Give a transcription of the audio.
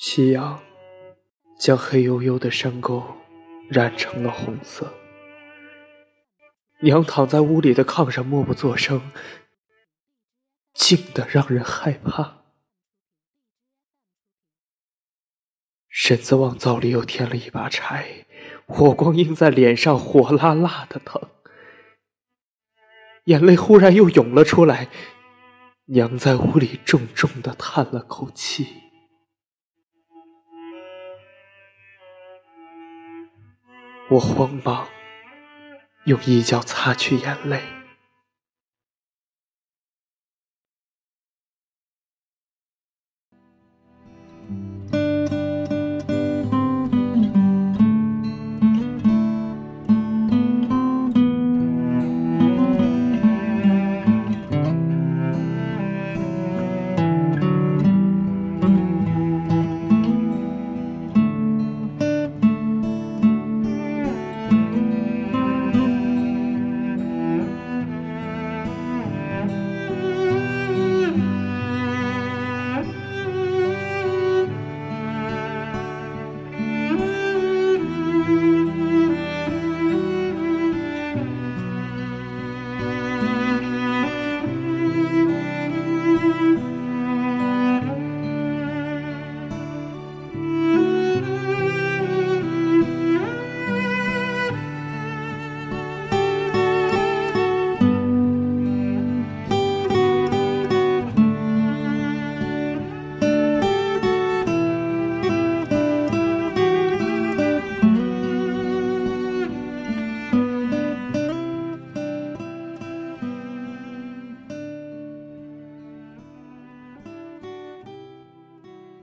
夕阳将黑黝黝的山沟染成了红色。娘躺在屋里的炕上，默不作声，静得让人害怕。婶子往灶里又添了一把柴，火光映在脸上，火辣辣的疼。眼泪忽然又涌了出来，娘在屋里重重的叹了口气。我慌忙用衣角擦去眼泪。